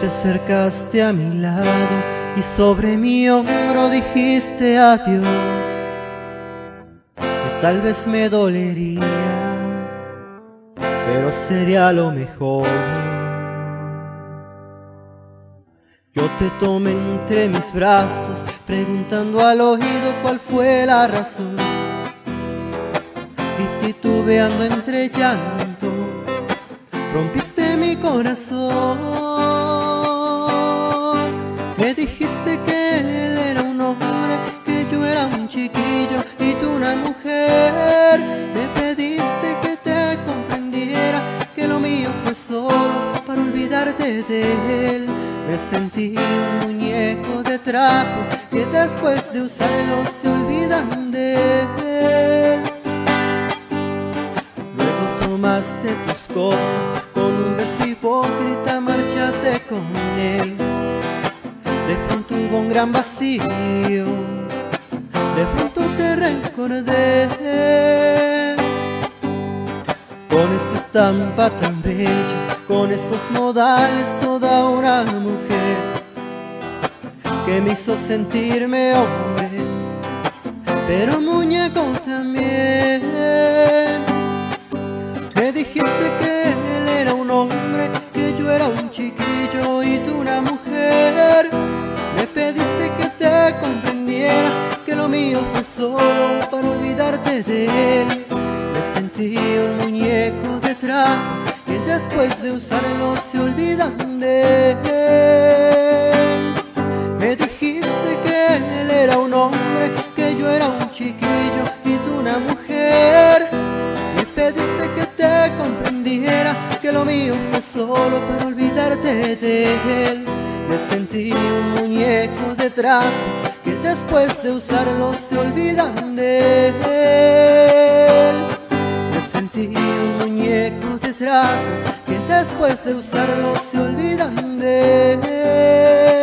te acercaste a mi lado y sobre mi hombro dijiste adiós, que tal vez me dolería, pero sería lo mejor. Yo te tomé entre mis brazos, preguntando al oído cuál fue la razón. Y titubeando entre llanto, rompiste corazón. Me dijiste que él era un hombre, que yo era un chiquillo y tú una mujer. Me pediste que te comprendiera que lo mío fue solo para olvidarte de él. Me sentí un muñeco de trapo que después de usarlo se olvidan de él. Luego tomaste tus cosas con un beso hipócrita, marchaste con él. De pronto hubo un gran vacío, de pronto te recordé. Con esa estampa tan bella, con esos modales, toda una mujer que me hizo sentirme hombre, pero muñeco también. Me dijiste que chiquillo y tú una mujer. Me pediste que te comprendiera que lo mío fue solo para olvidarte de él. Me sentí un muñeco de trapo que después de usarlo se olvidan de él. Me dijiste que él era un hombre, que yo era un chiquillo y tú una mujer. Me pediste que te comprendiera que lo mío fue solo para olvidarte de él. Me sentí un muñeco de trapo que después de usarlo se olvidan de él. Me sentí un muñeco de trapo que después de usarlo se olvidan de él. De él.